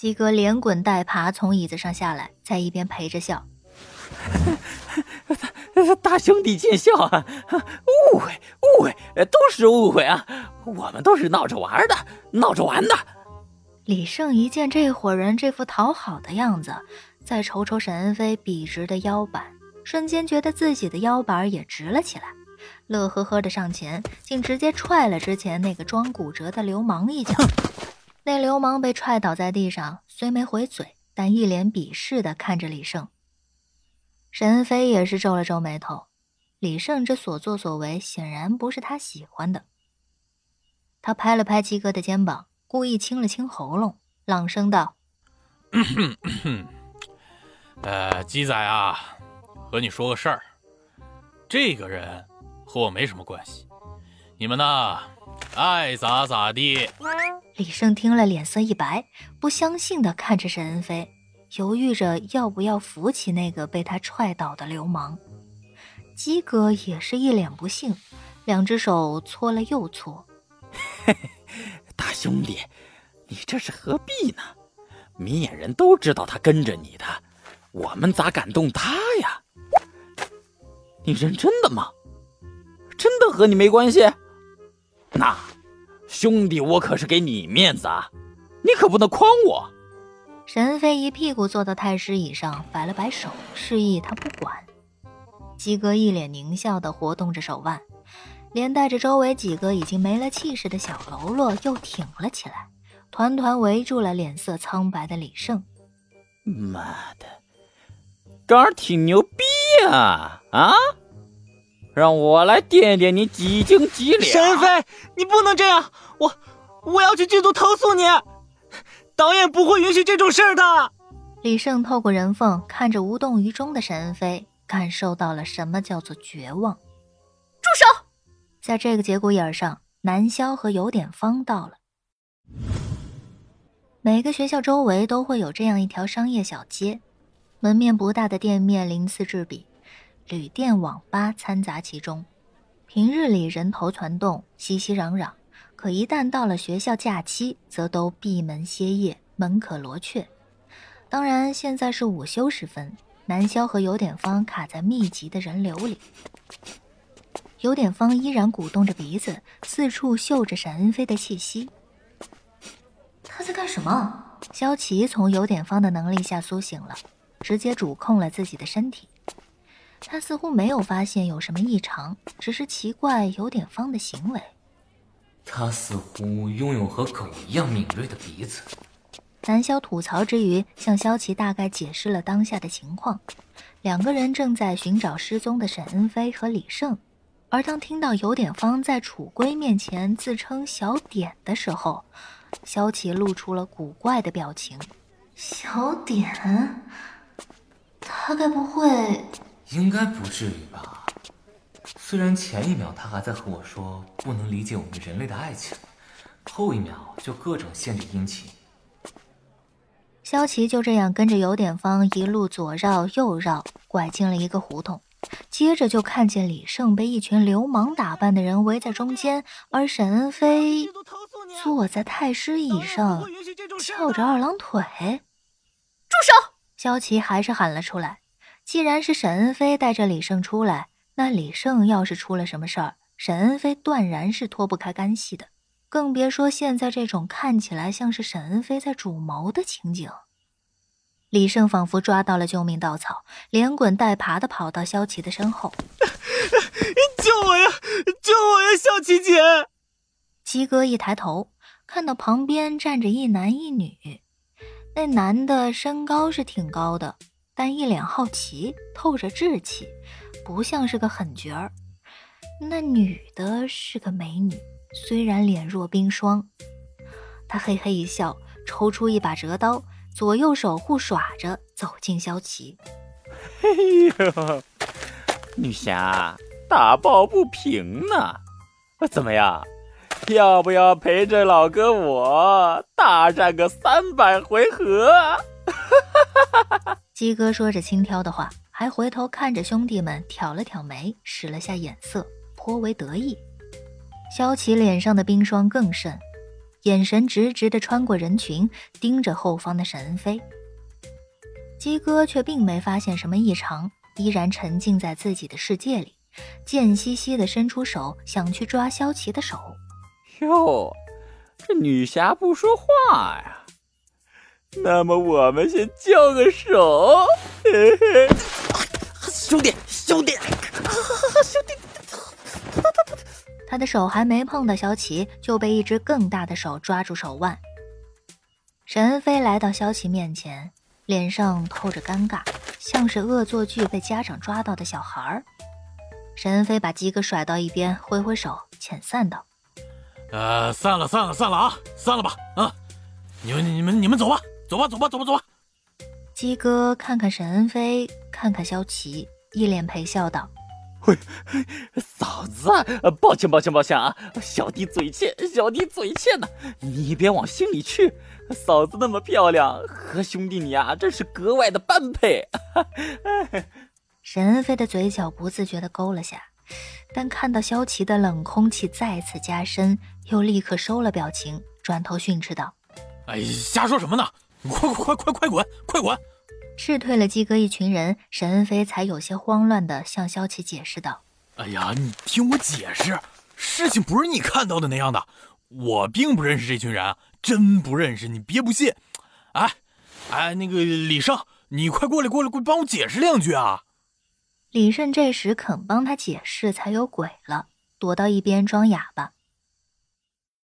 鸡哥连滚带爬从椅子上下来，在一边陪着笑。大兄弟见笑啊！误会，误会，都是误会啊！我们都是闹着玩的，闹着玩的。李胜一见这伙人这副讨好的样子，再瞅瞅沈恩飞笔直的腰板，瞬间觉得自己的腰板也直了起来，乐呵呵的上前，竟直接踹了之前那个装骨折的流氓一脚。那流氓被踹倒在地上，虽没回嘴，但一脸鄙视的看着李胜。沈恩飞也是皱了皱眉头，李胜这所作所为显然不是他喜欢的。他拍了拍鸡哥的肩膀，故意清了清喉咙，朗声道：“呃，鸡仔啊，和你说个事儿，这个人和我没什么关系，你们呢，爱咋咋地。”李胜听了，脸色一白，不相信的看着沈恩飞。犹豫着要不要扶起那个被他踹倒的流氓，鸡哥也是一脸不幸，两只手搓了又搓。大兄弟，你这是何必呢？明眼人都知道他跟着你的，我们咋敢动他呀？你认真的吗？真的和你没关系？那，兄弟，我可是给你面子啊，你可不能诓我。沈飞一屁股坐到太师椅上，摆了摆手，示意他不管。鸡哥一脸狞笑地活动着手腕，连带着周围几个已经没了气势的小喽啰又挺了起来，团团围住了脸色苍白的李胜。妈的，刚儿挺牛逼啊啊！让我来垫垫你几斤几两。沈恩飞，你不能这样，我我要去剧组投诉你。导演不会允许这种事儿的。李胜透过人缝看着无动于衷的沈恩飞，感受到了什么叫做绝望。住手！在这个节骨眼上，南萧和有点方到了。每个学校周围都会有这样一条商业小街，门面不大的店面鳞次栉比，旅店、网吧掺杂其中。平日里人头攒动，熙熙攘攘。可一旦到了学校假期，则都闭门歇业，门可罗雀。当然，现在是午休时分，南萧和有点方卡在密集的人流里。有点方依然鼓动着鼻子，四处嗅着沈恩飞的气息。他在干什么？萧琪从有点方的能力下苏醒了，直接主控了自己的身体。他似乎没有发现有什么异常，只是奇怪有点方的行为。他似乎拥有和狗一样敏锐的鼻子。南萧吐槽之余，向萧琪大概解释了当下的情况。两个人正在寻找失踪的沈恩飞和李胜，而当听到有点方在楚归面前自称小点的时候，萧琪露出了古怪的表情。小点，他该不会……应该不至于吧。虽然前一秒他还在和我说不能理解我们人类的爱情，后一秒就各种限制殷勤。萧琪就这样跟着有点方一路左绕右绕，拐进了一个胡同，接着就看见李胜被一群流氓打扮的人围在中间，而沈恩飞坐在太师椅上，翘着二郎腿。住手！萧琪还是喊了出来。既然是沈恩飞带着李胜出来。那李胜要是出了什么事儿，沈恩飞断然是脱不开干系的，更别说现在这种看起来像是沈恩飞在主谋的情景。李胜仿佛抓到了救命稻草，连滚带爬的跑到萧琪的身后：“救我呀，救我呀，萧琪姐！”鸡哥一抬头，看到旁边站着一男一女，那男的身高是挺高的，但一脸好奇，透着稚气。不像是个狠角儿，那女的是个美女，虽然脸若冰霜。她嘿嘿一笑，抽出一把折刀，左右手互耍着走进萧琪。哎呦，女侠打抱不平呢，怎么样？要不要陪着老哥我大战个三百回合？哈 鸡哥说着轻佻的话。还回头看着兄弟们，挑了挑眉，使了下眼色，颇为得意。萧琪脸上的冰霜更甚，眼神直直的穿过人群，盯着后方的沈恩飞。鸡哥却并没发现什么异常，依然沉浸在自己的世界里，贱兮兮的伸出手想去抓萧琪的手。哟，这女侠不说话呀？那么我们先交个手，嘿嘿，兄弟，兄弟，兄弟。他的手还没碰到萧琪，就被一只更大的手抓住手腕。沈恩飞来到萧琪面前。脸上透着尴尬，像是恶作剧被家长抓到的小孩儿。沈恩飞把鸡哥甩到一边，挥挥手遣散道：“呃，散了，散了，散了啊，散了吧，啊，你们、你们、你们走吧，走吧，走吧，走吧，走吧。”鸡哥看看沈恩飞，看看萧琪，一脸陪笑道：“喂，嫂子，抱歉，抱歉，抱歉啊，小弟嘴欠，小弟嘴欠呢，你别往心里去。”嫂子那么漂亮，和兄弟你啊，真是格外的般配。沈恩飞的嘴角不自觉地勾了下，但看到萧琪的冷空气再次加深，又立刻收了表情，转头训斥道：“哎，瞎说什么呢？快快快快滚，快滚！”斥退了鸡哥一群人，沈恩飞才有些慌乱地向萧琪解释道：“哎呀，你听我解释，事情不是你看到的那样的，我并不认识这群人。”真不认识你，别不信。哎，哎，那个李胜，你快过来，过来，过来，帮我解释两句啊！李胜这时肯帮他解释，才有鬼了，躲到一边装哑巴。